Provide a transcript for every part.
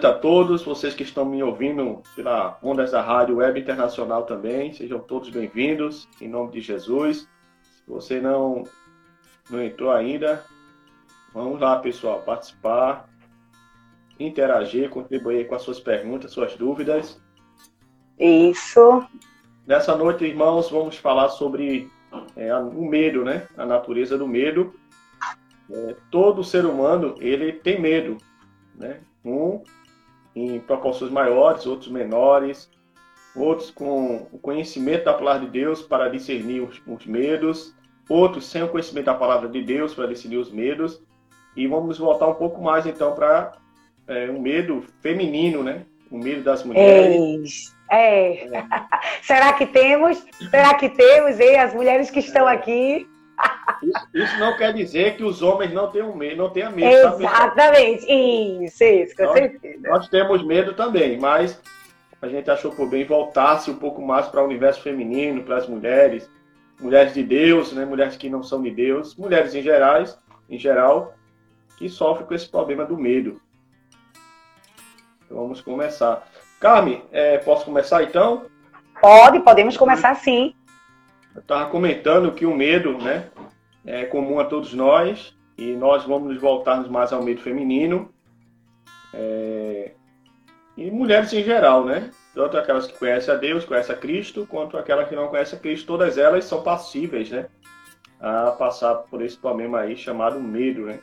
Noite a todos, vocês que estão me ouvindo pela Ondas da Rádio Web Internacional também, sejam todos bem-vindos, em nome de Jesus. Se você não, não entrou ainda, vamos lá, pessoal, participar, interagir, contribuir com as suas perguntas, suas dúvidas. Isso. Nessa noite, irmãos, vamos falar sobre é, o medo, né? A natureza do medo. É, todo ser humano, ele tem medo, né? Um em proporções maiores, outros menores, outros com o conhecimento da palavra de Deus para discernir os, os medos, outros sem o conhecimento da palavra de Deus para discernir os medos. E vamos voltar um pouco mais então para é, um medo feminino, né? O medo das mulheres. É. é. Será que temos? Será que temos, hein? As mulheres que estão é. aqui isso, isso, não quer dizer que os homens não tenham medo, não tenham medo. Exatamente, tá, isso, isso, com nós, certeza. Nós temos medo também, mas a gente achou por bem voltar-se um pouco mais para o universo feminino, para as mulheres, mulheres de Deus, né, mulheres que não são de Deus, mulheres em gerais, em geral, que sofrem com esse problema do medo. Então vamos começar. Carmen, é, posso começar então? Pode, podemos começar sim. Eu estava comentando que o medo, né, é comum a todos nós e nós vamos nos voltarmos mais ao medo feminino é, e mulheres em geral, né? Tanto aquelas que conhecem a Deus, conhecem a Cristo, quanto aquelas que não conhecem a Cristo, todas elas são passíveis, né? A passar por esse problema aí chamado medo, né?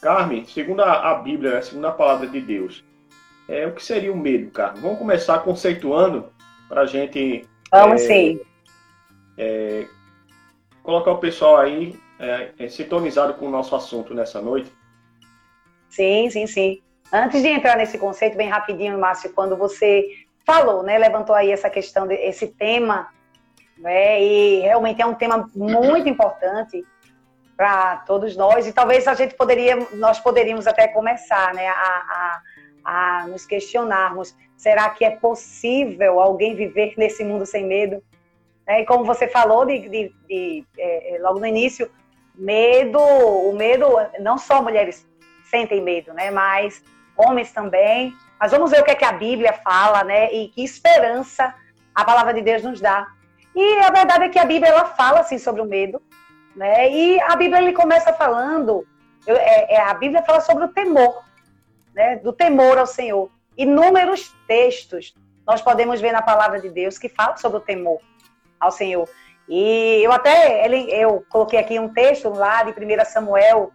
Carmen, segundo a, a Bíblia, né, segundo a palavra de Deus, é, o que seria o medo, Carmen? Vamos começar conceituando para a gente. Vamos é, sim é, colocar o pessoal aí é, é, sintonizado com o nosso assunto nessa noite. Sim, sim, sim. Antes de entrar nesse conceito, bem rapidinho, Márcio, quando você falou, né, levantou aí essa questão, desse tema, né, e realmente é um tema muito importante para todos nós, e talvez a gente poderia, nós poderíamos até começar, né, a, a, a nos questionarmos, será que é possível alguém viver nesse mundo sem medo? Né? E como você falou de, de, de é, é, logo no início, medo, o medo, não só mulheres sentem medo, né? Mas homens também. Mas vamos ver o que, é que a Bíblia fala, né? E que esperança a palavra de Deus nos dá. E a verdade é que a Bíblia ela fala assim sobre o medo, né? E a Bíblia ele começa falando, é, é, a Bíblia fala sobre o temor, né? Do temor ao Senhor. Inúmeros textos nós podemos ver na palavra de Deus que fala sobre o temor ao Senhor. E eu até ele, eu coloquei aqui um texto lá de 1 Samuel,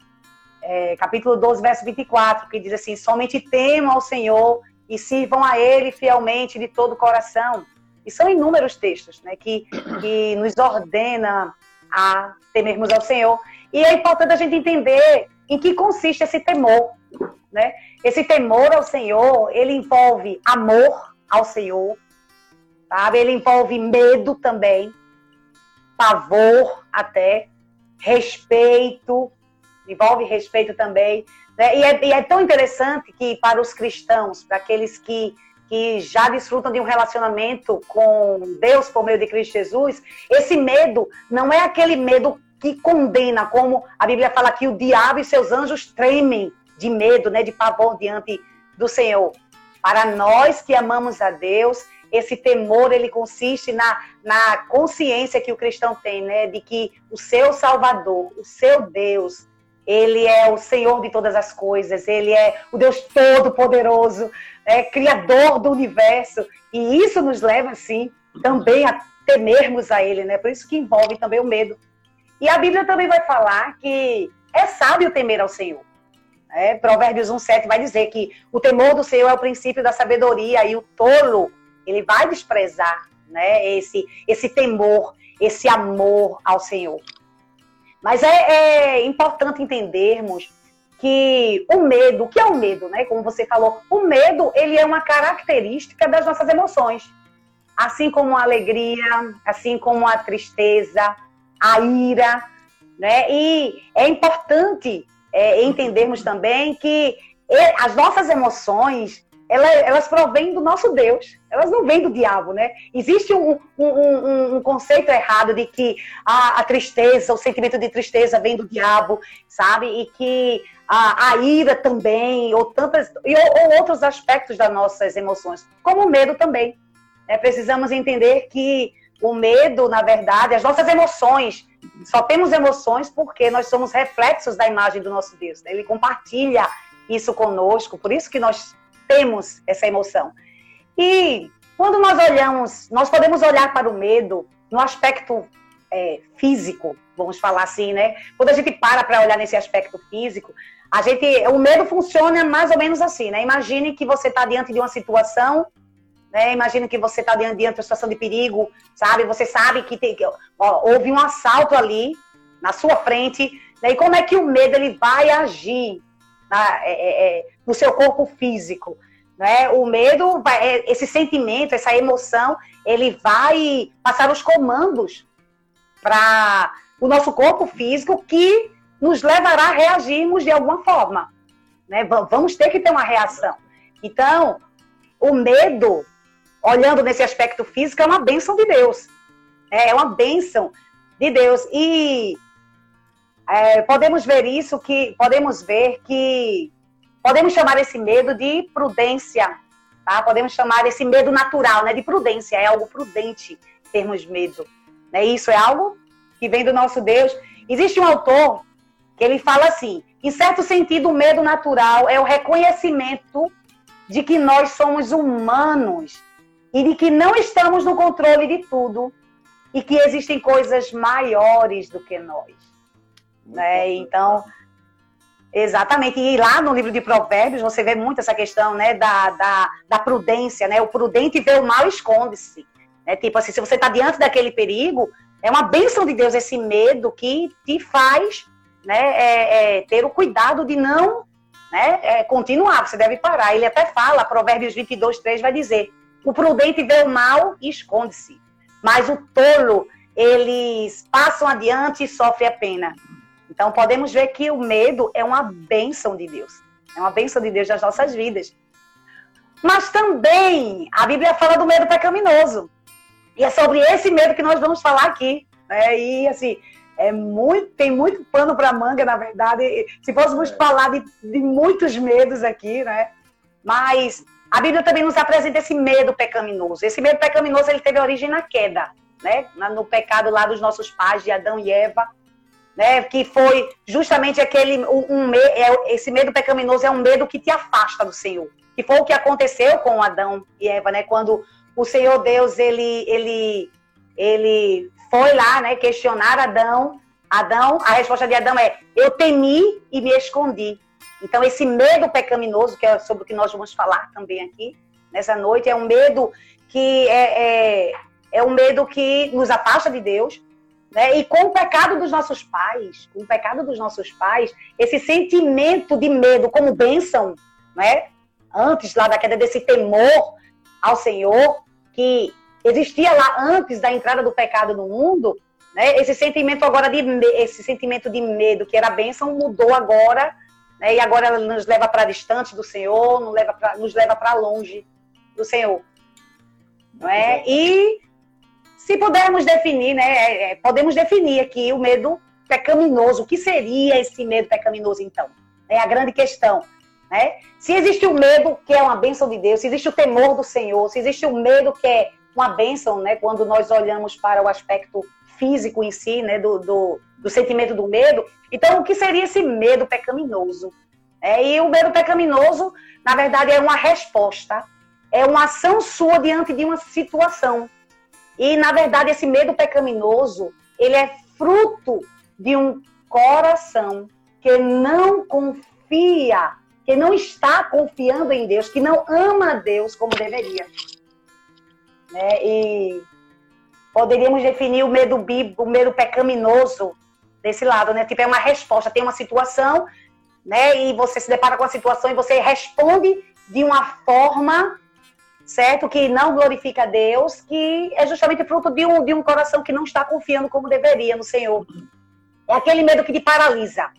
é, capítulo 12, verso 24, que diz assim: Somente temam ao Senhor e sirvam a Ele fielmente de todo o coração. E são inúmeros textos né, que, que nos ordena a temermos ao Senhor. E é importante a gente entender em que consiste esse temor. Né? Esse temor ao Senhor, ele envolve amor ao Senhor, sabe? Ele envolve medo também, pavor até, respeito, envolve respeito também. Né? E, é, e é tão interessante que para os cristãos, para aqueles que que já desfrutam de um relacionamento com Deus por meio de Cristo Jesus, esse medo não é aquele medo que condena, como a Bíblia fala que o diabo e seus anjos tremem de medo, né, de pavor diante do Senhor. Para nós que amamos a Deus, esse temor ele consiste na, na consciência que o cristão tem, né, de que o seu Salvador, o seu Deus, ele é o Senhor de todas as coisas, ele é o Deus Todo-Poderoso, é Criador do universo, e isso nos leva, sim, também a temermos a Ele, né? Por isso que envolve também o medo. E a Bíblia também vai falar que é sábio temer ao Senhor. É, Provérbios 1,7 vai dizer que o temor do Senhor é o princípio da sabedoria e o tolo ele vai desprezar né, esse, esse temor, esse amor ao Senhor. Mas é, é importante entendermos que o medo, o que é o medo, né? Como você falou, o medo ele é uma característica das nossas emoções, assim como a alegria, assim como a tristeza, a ira, né? E é importante é, entendermos também que as nossas emoções elas, elas provêm do nosso Deus, elas não vêm do diabo, né? Existe um, um, um, um conceito errado de que a, a, tristeza, o sentimento de tristeza vem do diabo, sabe? E que a, a ira também, ou tantas, ou, ou, outros aspectos das nossas emoções, como o medo também. Né? Precisamos entender que o medo, na verdade, as nossas emoções, só temos emoções porque nós somos reflexos da imagem do nosso Deus. Né? Ele compartilha isso conosco, por isso que nós temos essa emoção. E quando nós olhamos, nós podemos olhar para o medo no aspecto é, físico, vamos falar assim, né? Quando a gente para para olhar nesse aspecto físico, a gente, o medo funciona mais ou menos assim, né? Imagine que você está diante de uma situação, né? Imagine que você está diante de uma situação de perigo, sabe? Você sabe que tem, ó, houve um assalto ali na sua frente, né? E como é que o medo ele vai agir na, é, é, é, no seu corpo físico. Né? O medo, vai, é, esse sentimento, essa emoção, ele vai passar os comandos para o nosso corpo físico que nos levará a reagirmos de alguma forma. Né? Vamos ter que ter uma reação. Então, o medo, olhando nesse aspecto físico, é uma bênção de Deus. É uma bênção de Deus. E é, podemos ver isso que podemos ver que podemos chamar esse medo de prudência, tá? Podemos chamar esse medo natural, né? De prudência, é algo prudente termos medo, né? Isso é algo que vem do nosso Deus. Existe um autor que ele fala assim: em certo sentido, o medo natural é o reconhecimento de que nós somos humanos e de que não estamos no controle de tudo e que existem coisas maiores do que nós. Né? Então, exatamente. E lá no livro de Provérbios você vê muito essa questão né, da, da, da prudência, né? O prudente vê o mal esconde-se. Né? Tipo assim, se você está diante daquele perigo, é uma bênção de Deus esse medo que te faz né, é, é, ter o cuidado de não né, é, continuar. Você deve parar. Ele até fala, Provérbios 22, 3 vai dizer: o prudente vê o mal e esconde-se, mas o tolo eles passam adiante e sofre a pena. Então podemos ver que o medo é uma bênção de Deus. É uma bênção de Deus nas nossas vidas. Mas também a Bíblia fala do medo pecaminoso. E é sobre esse medo que nós vamos falar aqui. Né? E assim, é muito, tem muito pano para manga, na verdade. Se fôssemos é. falar de, de muitos medos aqui, né? Mas a Bíblia também nos apresenta esse medo pecaminoso. Esse medo pecaminoso ele teve origem na queda, né? No pecado lá dos nossos pais, de Adão e Eva né? Que foi justamente aquele um, um é, esse medo pecaminoso é um medo que te afasta do Senhor. Que foi o que aconteceu com Adão e Eva, né? Quando o Senhor Deus ele ele ele foi lá, né? Questionar Adão. Adão, a resposta de Adão é: eu temi e me escondi. Então esse medo pecaminoso que é sobre o que nós vamos falar também aqui nessa noite é um medo que é, é, é um medo que nos afasta de Deus, né? E com o pecado dos nossos pais, com o pecado dos nossos pais, esse sentimento de medo como bênção, né? antes lá da queda desse temor ao Senhor, que existia lá antes da entrada do pecado no mundo, né? esse sentimento agora de esse sentimento de medo que era bênção mudou agora, né? e agora ela nos leva para distante do Senhor, nos leva para nos leva para longe do Senhor. Não é? E se pudermos definir, né, é, é, podemos definir aqui o medo pecaminoso. O que seria esse medo pecaminoso, então? É a grande questão. Né? Se existe o medo, que é uma bênção de Deus, se existe o temor do Senhor, se existe o medo, que é uma bênção, né, quando nós olhamos para o aspecto físico em si, né, do, do, do sentimento do medo, então o que seria esse medo pecaminoso? É, e o medo pecaminoso, na verdade, é uma resposta, é uma ação sua diante de uma situação. E, na verdade, esse medo pecaminoso, ele é fruto de um coração que não confia, que não está confiando em Deus, que não ama Deus como deveria. Né? E poderíamos definir o medo bíblico, o medo pecaminoso, desse lado, né? Tipo, é uma resposta, tem uma situação, né? E você se depara com a situação e você responde de uma forma, certo? Que não glorifica a Deus, que é justamente fruto de um, de um coração que não está confiando como deveria no Senhor. É aquele medo que te paralisa.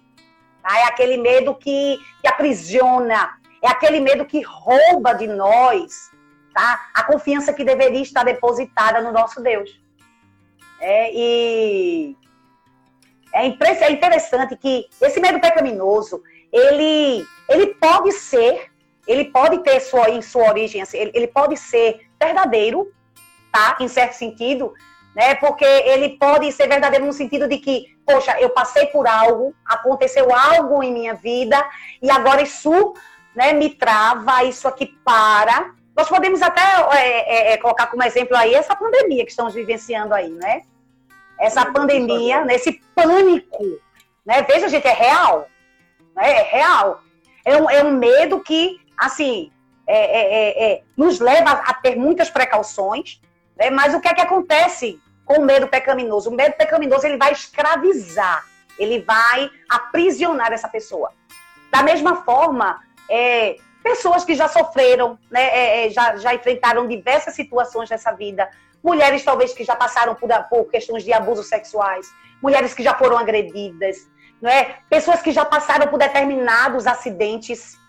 Tá? É aquele medo que, que aprisiona. É aquele medo que rouba de nós tá? a confiança que deveria estar depositada no nosso Deus. É, e é, é interessante que esse medo pecaminoso, ele, ele pode ser, ele pode ter sua, em sua origem, assim, ele, ele pode ser verdadeiro, tá? Em certo sentido, né? Porque ele pode ser verdadeiro no sentido de que, poxa, eu passei por algo, aconteceu algo em minha vida e agora isso, né, me trava, isso aqui para. Nós podemos até é, é, é, colocar como exemplo aí essa pandemia que estamos vivenciando aí, né? Essa pandemia, nesse pânico, né? Veja, gente, é real, né? É real. É um, é um medo que, assim, é, é, nos leva a ter muitas precauções, né? Mas o que é que acontece com o medo pecaminoso? O medo pecaminoso ele vai escravizar, ele vai aprisionar essa pessoa. Da mesma forma, é, pessoas que já sofreram, né, é, é, já, já enfrentaram diversas situações nessa vida, mulheres talvez que já passaram por, por questões de abusos sexuais, mulheres que já foram agredidas, não é? pessoas que já passaram por determinados acidentes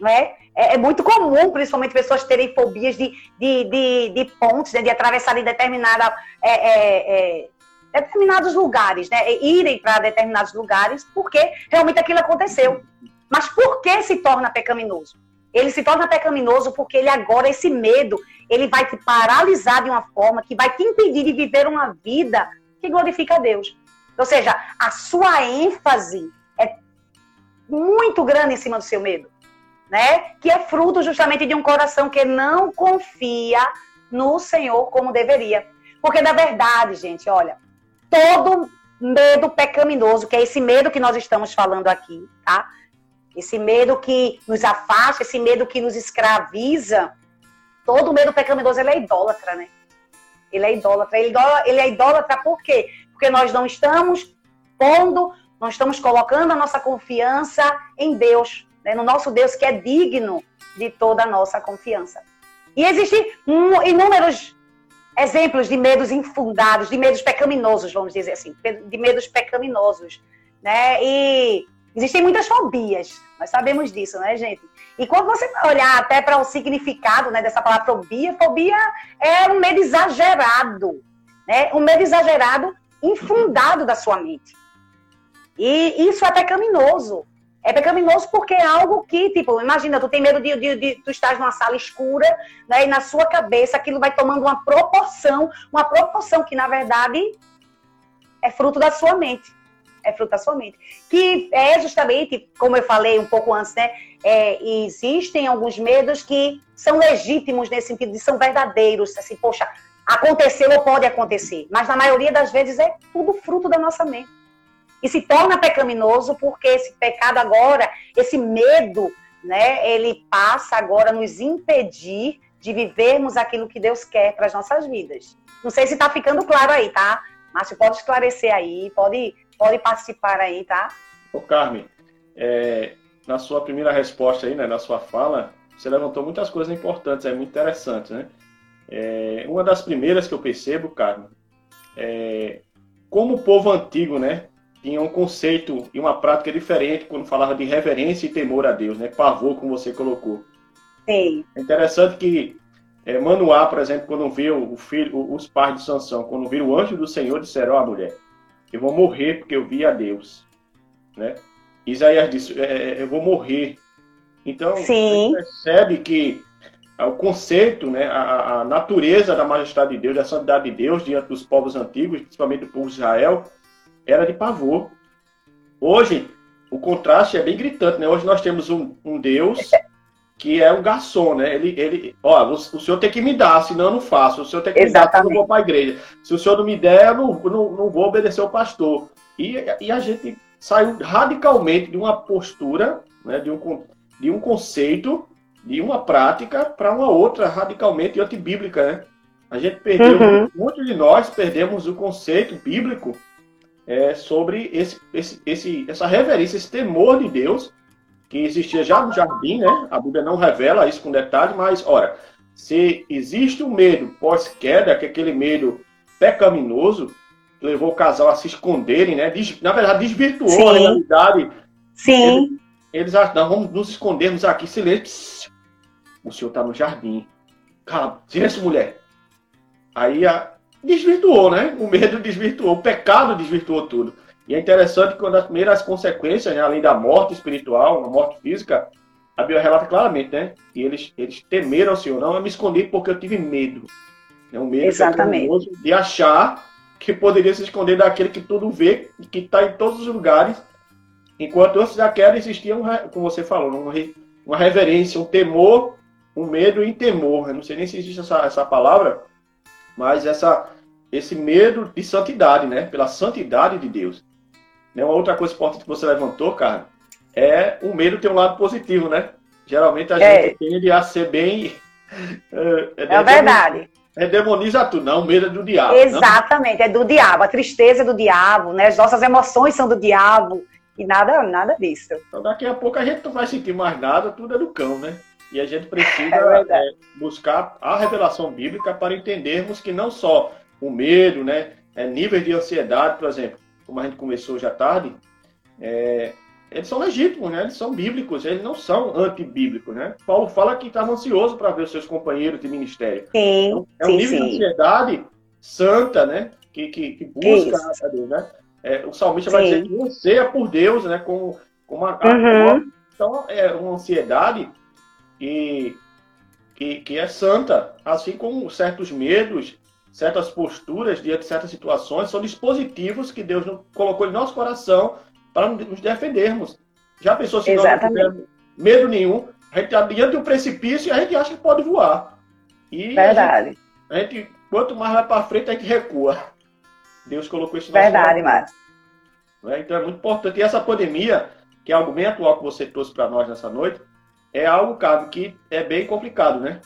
não é? É, é, muito comum, principalmente, pessoas terem fobias de, de, de, de pontes, né? de atravessarem determinada, é, é, é determinados lugares, né? irem para determinados lugares, porque realmente aquilo aconteceu. Mas por que se torna pecaminoso? Ele se torna pecaminoso porque ele agora, esse medo, ele vai te paralisar de uma forma que vai te impedir de viver uma vida que glorifica a Deus. Ou seja, a sua ênfase é muito grande em cima do seu medo né? Que é fruto justamente de um coração que não confia no Senhor como deveria. Porque na verdade, gente, olha, todo medo pecaminoso, que é esse medo que nós estamos falando aqui, tá? Esse medo que nos afasta, esse medo que nos escraviza, todo medo pecaminoso ele é idólatra, né? Ele é idólatra. Ele, ele é idólatra por quê? Porque nós não estamos pondo, nós estamos colocando a nossa confiança em Deus né, no nosso Deus que é digno de toda a nossa confiança. E existem inúmeros exemplos de medos infundados, de medos pecaminosos, vamos dizer assim, de medos pecaminosos, né? E existem muitas fobias, nós sabemos disso, né, gente? E quando você olhar até para o significado né, dessa palavra fobia, fobia é um medo exagerado, né? Um medo exagerado infundado da sua mente. E isso é pecaminoso. É pecaminoso porque é algo que, tipo, imagina, tu tem medo de, de, de tu estás numa sala escura, né? E na sua cabeça aquilo vai tomando uma proporção, uma proporção que, na verdade, é fruto da sua mente. É fruto da sua mente. Que é justamente, como eu falei um pouco antes, né? É, existem alguns medos que são legítimos nesse sentido, de são verdadeiros. Assim, poxa, aconteceu ou pode acontecer. Mas na maioria das vezes é tudo fruto da nossa mente e se torna pecaminoso porque esse pecado agora, esse medo, né, ele passa agora a nos impedir de vivermos aquilo que Deus quer para as nossas vidas. Não sei se está ficando claro aí, tá? Márcio, pode esclarecer aí, pode, pode participar aí, tá? Ô, Carmen, é, na sua primeira resposta aí, né, na sua fala, você levantou muitas coisas importantes, é muito interessante, né? É, uma das primeiras que eu percebo, Carmen, é como o povo antigo, né, tinha um conceito e uma prática diferente quando falava de reverência e temor a Deus, né? Pavor, como você colocou. Sim. É interessante que é, Manoá, por exemplo, quando viu o filho, os pais de Sansão, quando viram o anjo do Senhor, disseram, ó, oh, mulher, eu vou morrer porque eu vi a Deus, né? Isaías disse, é, é eu vou morrer. Então, Sim. você percebe que o conceito, né, a, a, natureza da majestade de Deus, da santidade de Deus diante dos povos antigos, principalmente do povo de Israel, era de pavor. Hoje, o contraste é bem gritante, né? Hoje nós temos um, um Deus que é um garçom, né? Ele, ele, ó, o, o, senhor tem que me dar, senão eu não faço. O senhor tem que Exatamente. me dar, senão eu não vou para a igreja. Se o senhor não me der, eu não, não, não vou obedecer o pastor. E, e a gente saiu radicalmente de uma postura, né, de, um, de um conceito, de uma prática para uma outra radicalmente antibíblica, né? A gente perdeu, uhum. muitos de nós perdemos o conceito bíblico é, sobre esse, esse, esse, essa reverência, esse temor de Deus que existia já no jardim, né? A Bíblia não revela isso com detalhe, mas, ora, se existe um medo pós-queda, que é aquele medo pecaminoso, que levou o casal a se esconderem, né? Na verdade, desvirtuou Sim. a realidade. Sim. Eles, eles acham, vamos nos escondermos aqui, silêncio. O senhor está no jardim. Cala, silêncio, mulher. Aí a, desvirtuou, né? O medo desvirtuou, o pecado desvirtuou tudo. E é interessante que quando as primeiras consequências, né, além da morte espiritual, a morte física, a Bíblia relata claramente, né? Que eles, eles temeram o Senhor. Não, eu me escondi porque eu tive medo. É um medo Exatamente. de achar que poderia se esconder daquele que tudo vê, que está em todos os lugares. Enquanto antes da queda existia, um, como você falou, uma, uma reverência, um temor, um medo e temor. Eu não sei nem se existe essa, essa palavra, mas essa, esse medo de santidade, né? Pela santidade de Deus. Né? Uma outra coisa importante que você levantou, cara, é o medo ter um lado positivo, né? Geralmente a é. gente tende a ser bem. é, é verdade. É demoniza tudo, não, o medo é do diabo. Exatamente, não? é do diabo. A tristeza é do diabo, né? As nossas emoções são do diabo. E nada, nada disso. Então daqui a pouco a gente não vai sentir mais nada, tudo é do cão, né? E a gente precisa é é, buscar a revelação bíblica para entendermos que não só o medo, né? É, níveis de ansiedade, por exemplo, como a gente começou já tarde, é, eles são legítimos, né? Eles são bíblicos, eles não são antibíblicos, né? Paulo fala que estava ansioso para ver os seus companheiros de ministério. Sim, então, é um sim, nível sim. de ansiedade santa, né? Que, que, que busca a Deus, né? É, o salmista sim. vai dizer que anseia por Deus, né? A, uhum. Então, é uma ansiedade que, que, que é santa, assim como certos medos certas posturas diante de certas situações são dispositivos que Deus colocou em nosso coração para nos defendermos. Já pensou se Exatamente. nós não tivermos medo nenhum, a gente está diante de um precipício e a gente acha que pode voar. E Verdade. A gente, a gente quanto mais vai para frente, a gente recua. Deus colocou isso no Verdade, Márcio. É? Então é muito importante. E essa pandemia, que é algo bem atual que você trouxe para nós nessa noite, é algo, cara, que é bem complicado, né?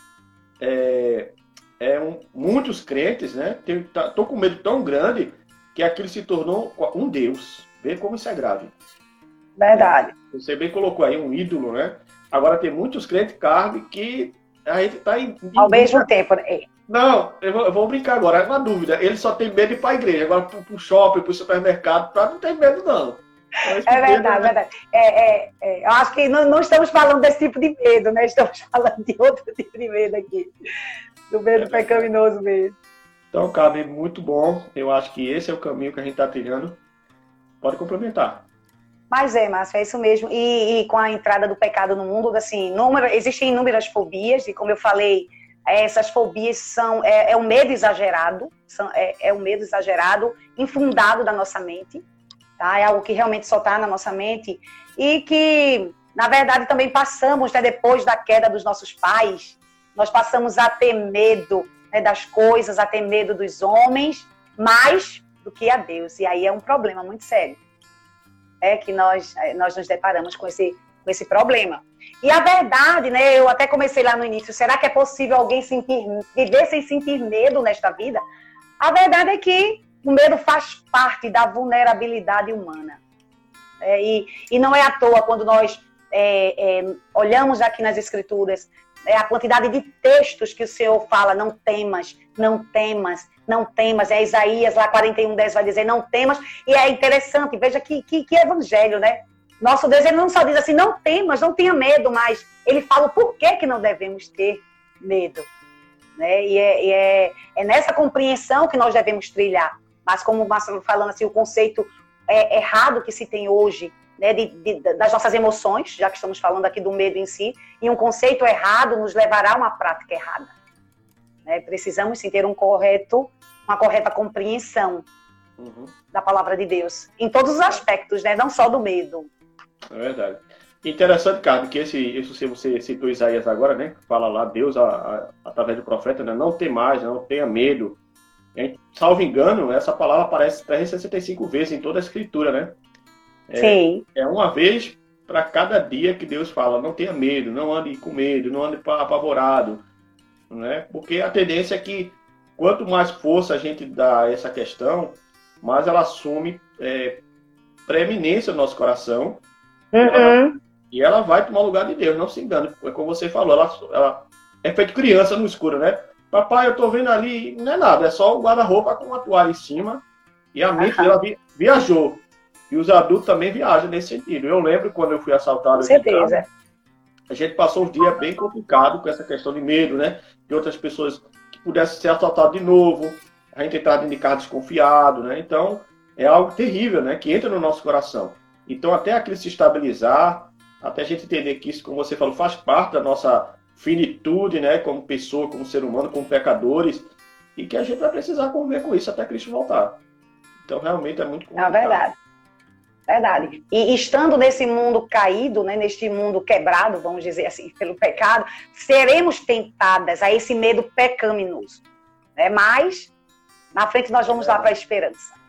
É, é um, muitos crentes, né? Estão tá, com medo tão grande que aquilo se tornou um Deus. Vê como isso é grave. Verdade. Você bem colocou aí um ídolo, né? Agora tem muitos crentes carne que a gente está em, em, Ao mesmo tempo, né? Não, eu vou, eu vou, brincar agora, é uma dúvida. Ele só tem medo de ir para a igreja. Agora, para o shopping, para o supermercado, pra, não tem medo, não. É verdade, é verdade. É, é, é, eu acho que não, não, estamos falando desse tipo de medo, né? Estamos falando de outro tipo de medo aqui do medo é pecaminoso mesmo. Então, cabe muito bom. Eu acho que esse é o caminho que a gente está trilhando. Pode complementar. Mas é, Márcio, é isso mesmo. E, e, com a entrada do pecado no mundo, assim, número, existem inúmeras fobias, e como eu falei, essas fobias são é, é um medo exagerado, são, é, é um medo exagerado, infundado da nossa mente, tá? É algo que realmente só está na nossa mente e que, na verdade, também passamos, né, depois da queda dos nossos pais, nós passamos a ter medo né, das coisas, a ter medo dos homens, mais do que a Deus. E aí é um problema muito sério. É que nós, é, nós nos deparamos com esse, com esse problema. E a verdade, né? Eu até comecei lá no início. Será que é possível alguém sentir, viver sem sentir medo nesta vida? A verdade é que o medo faz parte da vulnerabilidade humana. É, e, e não é à toa quando nós é, é, olhamos aqui nas Escrituras é a quantidade de textos que o Senhor fala, não temas, não temas, não temas. É Isaías lá 41, 10 vai dizer, não temas. E é interessante, veja que, que, que evangelho, né? Nosso Deus, ele não só diz assim, não temas, não tenha medo, mas ele fala o porquê que não devemos ter medo. Né? E, é, e é, é nessa compreensão que nós devemos trilhar. Mas como o Marcelo falando assim, o conceito é, errado que se tem hoje né, de, de, das nossas emoções, já que estamos falando aqui do medo em si, e um conceito errado nos levará a uma prática errada. Né? Precisamos sim ter um correto, uma correta compreensão uhum. da palavra de Deus, em todos os aspectos, né? não só do medo. É verdade. Interessante, Carlos, que esse, isso você citou Isaías agora, né? Fala lá, Deus, a, a, através do profeta, né? não tem mais, não tenha medo. Salvo engano, essa palavra aparece 365 vezes em toda a escritura, né? É, Sim. É uma vez para cada dia que Deus fala, não tenha medo, não ande com medo, não ande apavorado, né? Porque a tendência é que quanto mais força a gente dá a essa questão, mas ela assume é, preeminência no nosso coração. Uhum. Ela, e ela vai tomar o lugar de Deus, não se engane. É como você falou, ela, ela é feito criança no escuro, né? Papai, eu tô vendo ali, não é nada, é só o guarda-roupa com uma toalha em cima. E a mente dela viajou. E os adultos também viajam nesse sentido. Eu lembro quando eu fui assaltado. Com certeza. Casa, a gente passou um dia bem complicado com essa questão de medo, né? De outras pessoas que pudessem ser assaltadas de novo. A gente entrar de carro desconfiado, né? Então, é algo terrível, né? Que entra no nosso coração. Então, até aquilo se estabilizar, até a gente entender que isso, como você falou, faz parte da nossa finitude, né? Como pessoa, como ser humano, como pecadores, e que a gente vai precisar conviver com isso até Cristo voltar. Então, realmente é muito complicado. É verdade. Verdade. E estando nesse mundo caído, né, neste mundo quebrado, vamos dizer assim, pelo pecado, seremos tentadas a esse medo pecaminoso. Né? Mas, na frente, nós vamos é. lá para a esperança.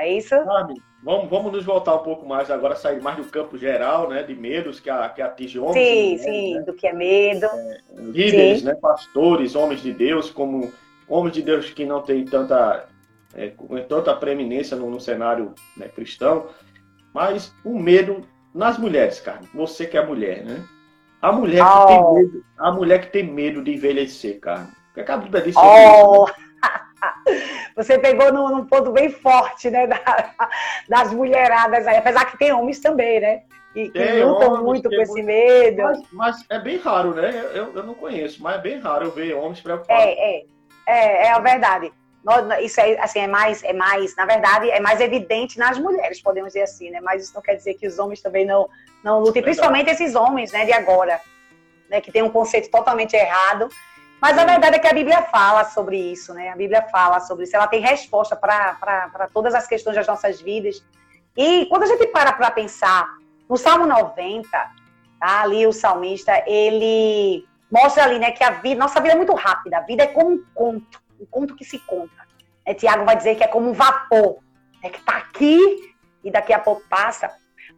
É isso? Sabe, vamos, vamos nos voltar um pouco mais agora, sair mais do campo geral, né, de medos que, a, que atinge homens. Sim, sim, né? do que é medo. É, líderes, sim. né, pastores, homens de Deus, como homens de Deus que não têm tanta, é, tanta preeminência no, no cenário né, cristão mas o medo nas mulheres, cara. Você que é mulher, né? A mulher que, oh. tem, medo, a mulher que tem medo de envelhecer, cara. O que, que a Bíblia diz sobre oh. Você pegou num, num, ponto bem forte, né? Da, das mulheradas aí. Apesar que tem homens também, né? E que tem lutam homens, muito com esse medo. Mas, mas, é bem raro, né? Eu, eu não conheço, mas é bem raro eu ver homens preocupados. É, é. É, é a verdade isso é, assim, é mais, é mais, na verdade, é mais evidente nas mulheres, podemos dizer assim, né? Mas isso não quer dizer que os homens também não, não lutem, principalmente esses homens, né, de agora, né, que tem um conceito totalmente errado. Mas a verdade é que a Bíblia fala sobre isso, né? A Bíblia fala sobre isso, ela tem resposta para todas as questões das nossas vidas. E quando a gente para para pensar, no Salmo 90, tá? ali o salmista, ele mostra ali, né, que a vida, nossa vida é muito rápida, a vida é como um conto o conto que se conta. É, Tiago vai dizer que é como um vapor, é que está aqui e daqui a pouco passa.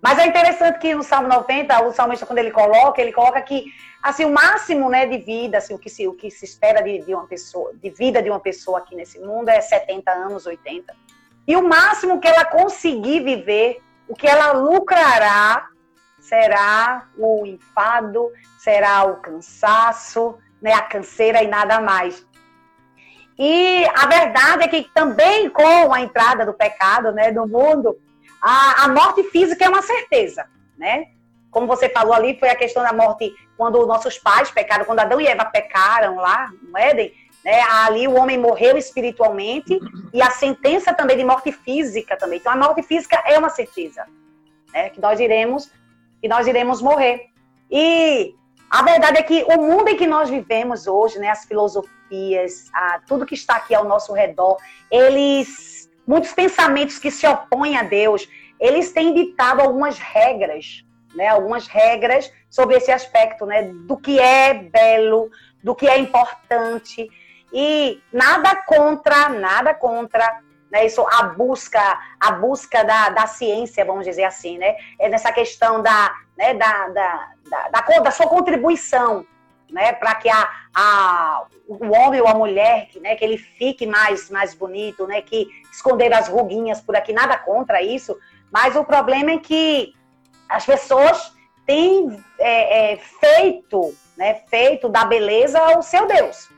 Mas é interessante que no Salmo 90, o salmista, quando ele coloca, ele coloca que assim, o máximo né, de vida, assim, o, que se, o que se espera de, de uma pessoa, de vida de uma pessoa aqui nesse mundo é 70 anos, 80. E o máximo que ela conseguir viver, o que ela lucrará, será o enfado, será o cansaço, né, a canseira e nada mais. E a verdade é que também com a entrada do pecado né, no mundo, a, a morte física é uma certeza, né? Como você falou ali, foi a questão da morte quando nossos pais pecaram, quando Adão e Eva pecaram lá no Éden, né? Ali o homem morreu espiritualmente e a sentença também de morte física também. Então a morte física é uma certeza, né? Que nós iremos, que nós iremos morrer. E a verdade é que o mundo em que nós vivemos hoje, né, as filosofias, a, tudo que está aqui ao nosso redor, eles, muitos pensamentos que se opõem a Deus, eles têm ditado algumas regras, né, algumas regras sobre esse aspecto, né, do que é belo, do que é importante. E nada contra, nada contra né, isso a busca a busca da, da ciência vamos dizer assim né? É nessa questão da né, da, da, da, da, da sua contribuição, né, para que a, a, o homem ou a mulher, né, que ele fique mais, mais bonito, né, que esconder as ruguinhas por aqui, nada contra isso, mas o problema é que as pessoas têm é, é, feito, né, feito da beleza o seu Deus.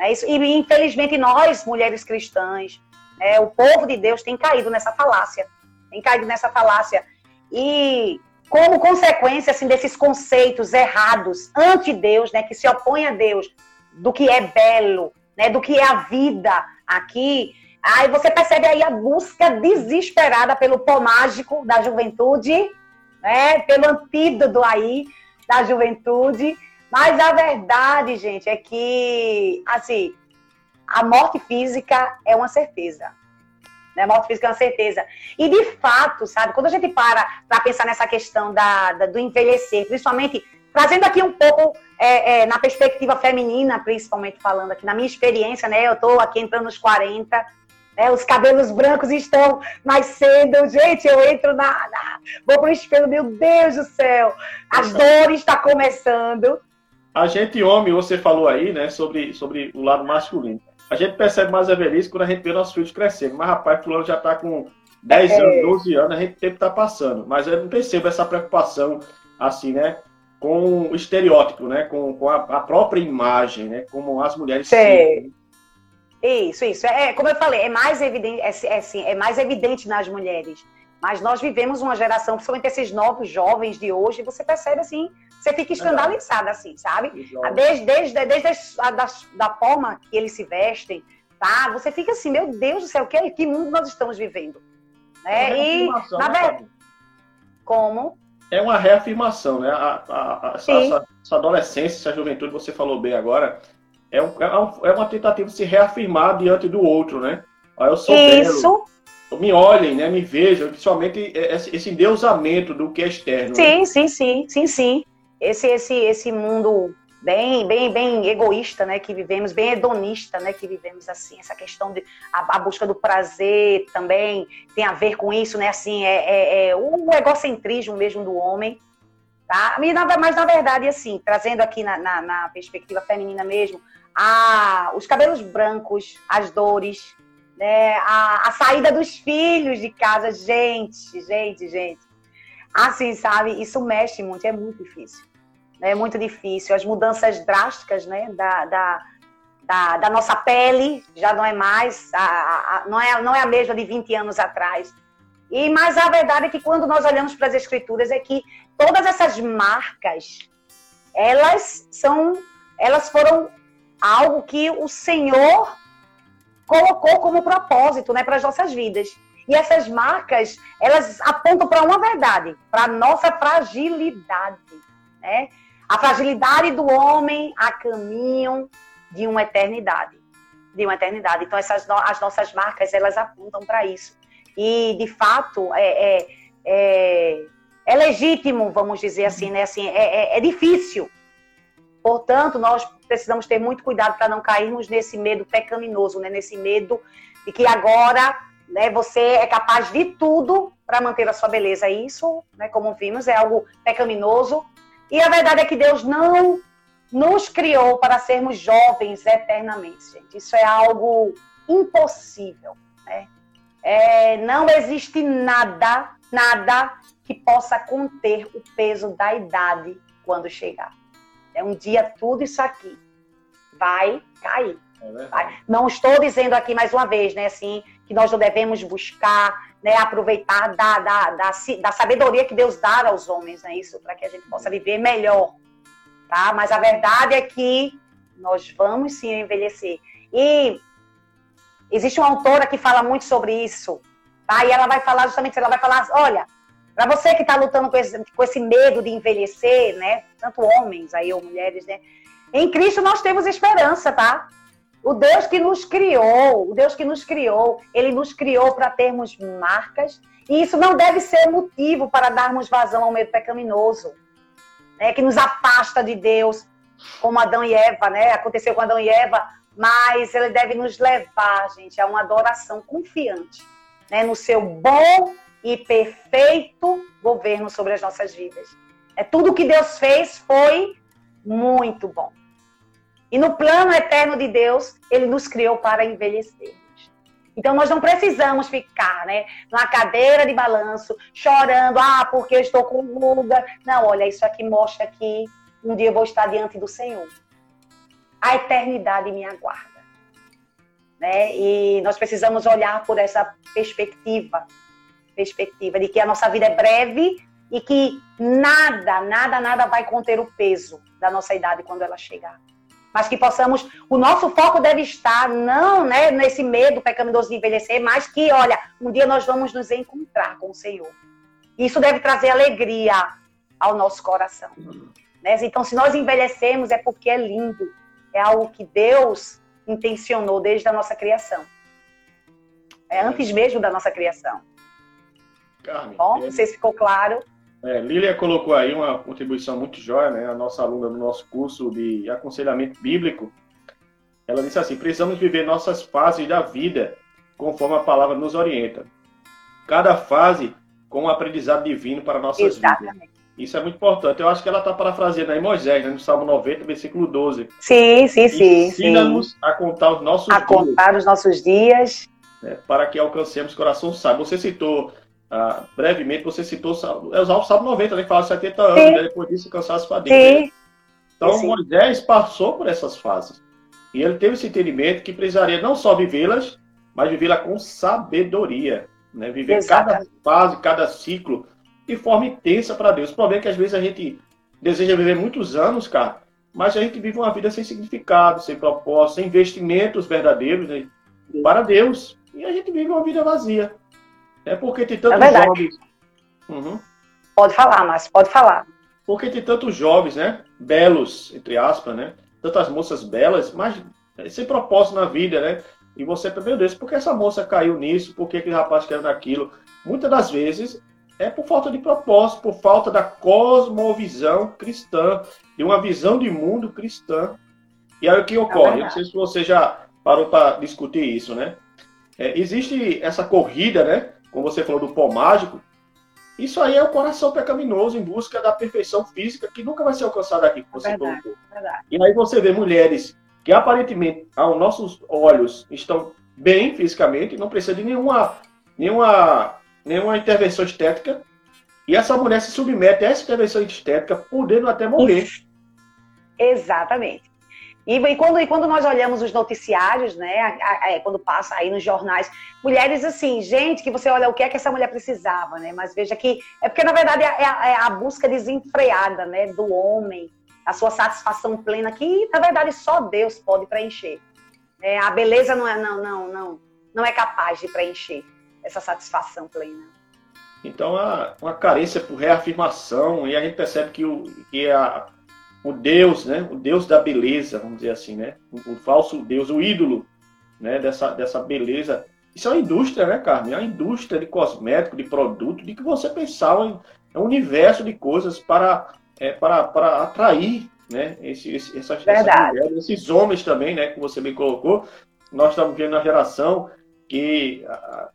É isso, e infelizmente nós, mulheres cristãs, né, o povo de Deus tem caído nessa falácia, tem caído nessa falácia. E como consequência assim desses conceitos errados ante Deus, né, que se opõem a Deus, do que é belo, né, do que é a vida aqui, aí você percebe aí a busca desesperada pelo pó mágico da juventude, né, pelo antídoto aí da juventude, mas a verdade, gente, é que assim, a morte física é uma certeza né? Morte física é uma certeza. E de fato, sabe, quando a gente para para pensar nessa questão da, da, do envelhecer, principalmente trazendo aqui um pouco é, é, na perspectiva feminina, principalmente falando aqui, na minha experiência, né? Eu estou aqui entrando nos 40, né, os cabelos brancos estão mais cedo. Gente, eu entro na. na vou pro espelho, meu Deus do céu, as dores estão tá começando. A gente, homem, você falou aí, né, sobre, sobre o lado masculino. A gente percebe mais a velhice quando a gente vê nossos filhos crescendo. Mas, rapaz, fulano já está com 10 é. anos, 12 anos, a gente tempo está passando. Mas eu não percebo essa preocupação, assim, né? Com o estereótipo, né? Com, com a, a própria imagem, né? Como as mulheres Sim. Isso, isso. É, como eu falei, é mais evidente, é, é, assim, é mais evidente nas mulheres. Mas nós vivemos uma geração, principalmente esses novos jovens de hoje, você percebe assim, você fica escandalizada, assim, sabe? Desde, desde, desde a, da, da forma que eles se vestem, tá? Você fica assim, meu Deus do céu, que, que mundo nós estamos vivendo? Né? É e, na né, verdade, como? É uma reafirmação, né? A, a, a essa, essa, adolescência, essa juventude, você falou bem agora, é, um, é, é uma tentativa de se reafirmar diante do outro, né? Ah, eu sou Isso. Belo, me olhem, né, me vejam, principalmente esse endeusamento do que é externo. Sim, né? sim, sim, sim, sim. Esse, esse, esse mundo bem, bem, bem egoísta, né, que vivemos, bem hedonista, né, que vivemos assim, essa questão de a, a busca do prazer também tem a ver com isso, né, assim, é, é, é o egocentrismo mesmo do homem, tá? Mas na verdade, assim, trazendo aqui na, na, na perspectiva feminina mesmo, a, os cabelos brancos, as dores, né? A, a saída dos filhos de casa, gente, gente, gente. Assim, sabe? Isso mexe muito, é muito difícil. Né? É muito difícil. As mudanças drásticas, né? Da, da, da, da nossa pele já não é mais, a, a, não, é, não é a mesma de 20 anos atrás. E mas a verdade é que quando nós olhamos para as escrituras é que todas essas marcas, elas são, elas foram algo que o Senhor colocou como propósito né, para as nossas vidas. E essas marcas, elas apontam para uma verdade, para a nossa fragilidade. Né? A fragilidade do homem a caminho de uma eternidade. De uma eternidade. Então, essas, as nossas marcas, elas apontam para isso. E, de fato, é, é, é, é, legítimo, vamos dizer assim, né? assim é, é, é difícil. Portanto, nós precisamos ter muito cuidado para não cairmos nesse medo pecaminoso, né? nesse medo de que agora né, você é capaz de tudo para manter a sua beleza. Isso, né, como vimos, é algo pecaminoso. E a verdade é que Deus não nos criou para sermos jovens eternamente, gente. Isso é algo impossível. Né? É, não existe nada, nada que possa conter o peso da idade quando chegar. É um dia tudo isso aqui vai cair. É vai. Não estou dizendo aqui mais uma vez, né, assim, que nós não devemos buscar, né, aproveitar da, da, da, da sabedoria que Deus dá aos homens, né, isso, para que a gente possa viver melhor, tá? Mas a verdade é que nós vamos sim envelhecer. E existe uma autora que fala muito sobre isso, tá? E ela vai falar justamente, ela vai falar, olha, para você que está lutando com esse, com esse medo de envelhecer, né? Tanto homens aí ou mulheres, né? Em Cristo nós temos esperança, tá? O Deus que nos criou, o Deus que nos criou, ele nos criou para termos marcas, e isso não deve ser motivo para darmos vazão ao medo pecaminoso, né? Que nos afasta de Deus, como Adão e Eva, né? Aconteceu com Adão e Eva, mas ele deve nos levar, gente, a uma adoração confiante, né? No seu bom e perfeito governo sobre as nossas vidas. É tudo que Deus fez foi muito bom. E no plano eterno de Deus, ele nos criou para envelhecermos. Então nós não precisamos ficar, né, numa cadeira de balanço, chorando, ah, porque eu estou com ruga. Não, olha, isso aqui mostra que um dia eu vou estar diante do Senhor. A eternidade me aguarda. Né? E nós precisamos olhar por essa perspectiva, perspectiva de que a nossa vida é breve e que nada, nada, nada vai conter o peso da nossa idade quando ela chegar mas que possamos, o nosso foco deve estar não né, nesse medo pecaminoso de envelhecer, mas que, olha, um dia nós vamos nos encontrar com o Senhor. Isso deve trazer alegria ao nosso coração. Né? Então, se nós envelhecemos, é porque é lindo, é algo que Deus intencionou desde a nossa criação. É antes mesmo da nossa criação. Carmen, Bom, não sei se ficou claro. É, Lília colocou aí uma contribuição muito jóia, né? A nossa aluna do nosso curso de aconselhamento bíblico. Ela disse assim: precisamos viver nossas fases da vida conforme a palavra nos orienta. Cada fase com um aprendizado divino para nossas Exatamente. vidas. Isso é muito importante. Eu acho que ela está parafraseando aí Moisés, né, no Salmo 90, versículo 12. Sim, sim, sim. Ensina-nos a contar os nossos a dias. A contar os nossos dias. Né, para que alcancemos coração sábio. Você citou, ah, brevemente, você citou é o Salmo 90, né, que fala 70 anos, né, depois disso cansaço para. Né? Então, sim. Moisés passou por essas fases. E ele teve esse entendimento que precisaria não só vivê-las, mas vivê-las com sabedoria. Né? Viver Exatamente. cada fase, cada ciclo de forma intensa para Deus. O problema é que às vezes a gente deseja viver muitos anos, cara, mas a gente vive uma vida sem significado, sem propósito, sem investimentos verdadeiros né, para Deus. E a gente vive uma vida vazia. É porque tem tantos é jovens. Uhum. Pode falar, mas pode falar. Porque tem tantos jovens, né? Belos, entre aspas, né? Tantas moças belas, mas sem propósito na vida, né? E você, meu Deus, por que essa moça caiu nisso? Por que aquele rapaz caiu naquilo? Muitas das vezes é por falta de propósito, por falta da cosmovisão cristã, de uma visão de mundo cristã. E aí o que ocorre? É não sei se você já parou para discutir isso, né? É, existe essa corrida, né? Como você falou do pó mágico. Isso aí é o coração pecaminoso em busca da perfeição física que nunca vai ser alcançada aqui, como você verdade, colocou. Verdade. E aí você vê mulheres que aparentemente, aos nossos olhos, estão bem fisicamente, não precisa de nenhuma, nenhuma, nenhuma intervenção estética, e essa mulher se submete a essa intervenção estética, podendo até morrer. Exatamente. E, e, quando, e quando nós olhamos os noticiários, né, a, a, é, quando passa aí nos jornais, mulheres assim, gente, que você olha o que é que essa mulher precisava, né? Mas veja que é porque na verdade é, é, é a busca desenfreada, né, do homem, a sua satisfação plena, que na verdade só Deus pode preencher. É, a beleza não é, não, não, não, não é capaz de preencher essa satisfação plena. Então, há uma carência por reafirmação, e a gente percebe que o, que a, o Deus, né, o Deus da beleza, vamos dizer assim, né, o, o falso Deus, o ídolo né, dessa, dessa beleza, isso é uma indústria, né, Carmen? É uma indústria de cosmético, de produto, de que você pensava é um universo de coisas para é, para, para atrair né, esse, esse, essas, essas mulheres, esses homens também, né, que você me colocou. Nós estamos vendo uma geração que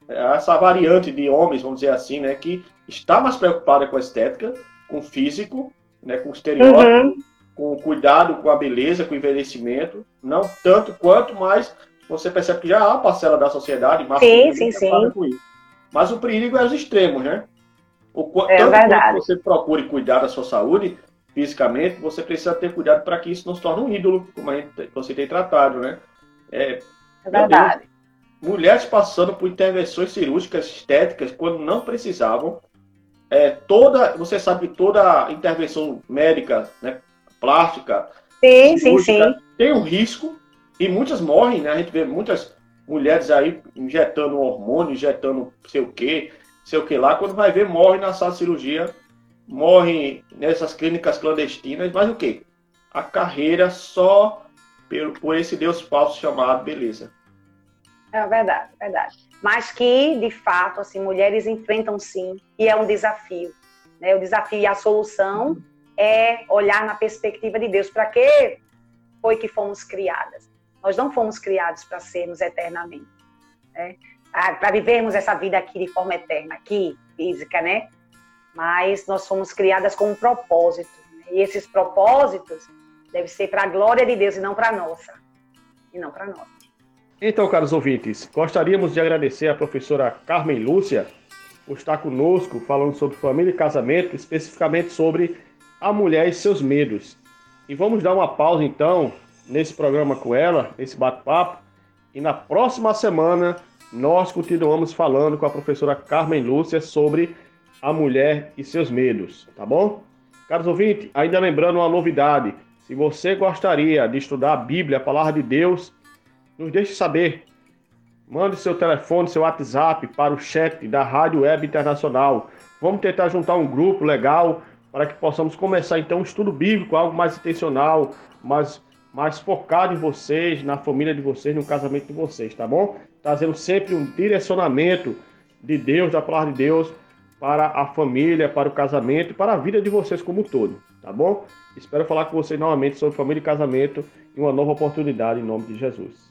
essa variante de homens, vamos dizer assim, né, que está mais preocupada com a estética, com o físico, né, com o estereótipo, uhum. Com o cuidado com a beleza, com o envelhecimento, não tanto quanto, mas você percebe que já há parcela da sociedade masculina sim, sim, sim. com isso. Mas o perigo é os extremos, né? O, é tanto verdade. quanto você procure cuidar da sua saúde fisicamente, você precisa ter cuidado para que isso não se torne um ídolo, como a gente, você tem tratado, né? É, é verdade. Deus, mulheres passando por intervenções cirúrgicas estéticas quando não precisavam. É, toda, você sabe que toda intervenção médica, né, plástica, sim, sim, sim. tem um risco e muitas morrem, né? A gente vê muitas mulheres aí injetando hormônio, injetando sei o quê, sei o que lá, quando vai ver, morre na sala de cirurgia, morre nessas clínicas clandestinas, mas o quê? A carreira só por, por esse Deus falso chamado beleza. É verdade, verdade. Mas que, de fato, assim, mulheres enfrentam sim, e é um desafio. Né? O desafio e a solução é olhar na perspectiva de Deus. Para que foi que fomos criadas? Nós não fomos criados para sermos eternamente. Né? para vivermos essa vida aqui de forma eterna, aqui, física, né? Mas nós fomos criadas com um propósito. Né? E esses propósitos devem ser para a glória de Deus e não para a nossa. E não para nós. Então, caros ouvintes, gostaríamos de agradecer à professora Carmen Lúcia por estar conosco falando sobre família e casamento, especificamente sobre a mulher e seus medos. E vamos dar uma pausa então nesse programa com ela, nesse bate-papo, e na próxima semana nós continuamos falando com a professora Carmen Lúcia sobre a mulher e seus medos, tá bom? Caros ouvintes, ainda lembrando uma novidade, se você gostaria de estudar a Bíblia, a palavra de Deus, nos deixe saber. Mande seu telefone, seu WhatsApp para o chat da Rádio Web Internacional. Vamos tentar juntar um grupo legal para que possamos começar então um estudo bíblico, algo mais intencional, mais, mais focado em vocês, na família de vocês, no casamento de vocês, tá bom? trazendo sempre um direcionamento de Deus, da palavra de Deus, para a família, para o casamento para a vida de vocês como um todo, tá bom? Espero falar com vocês novamente sobre família e casamento em uma nova oportunidade em nome de Jesus.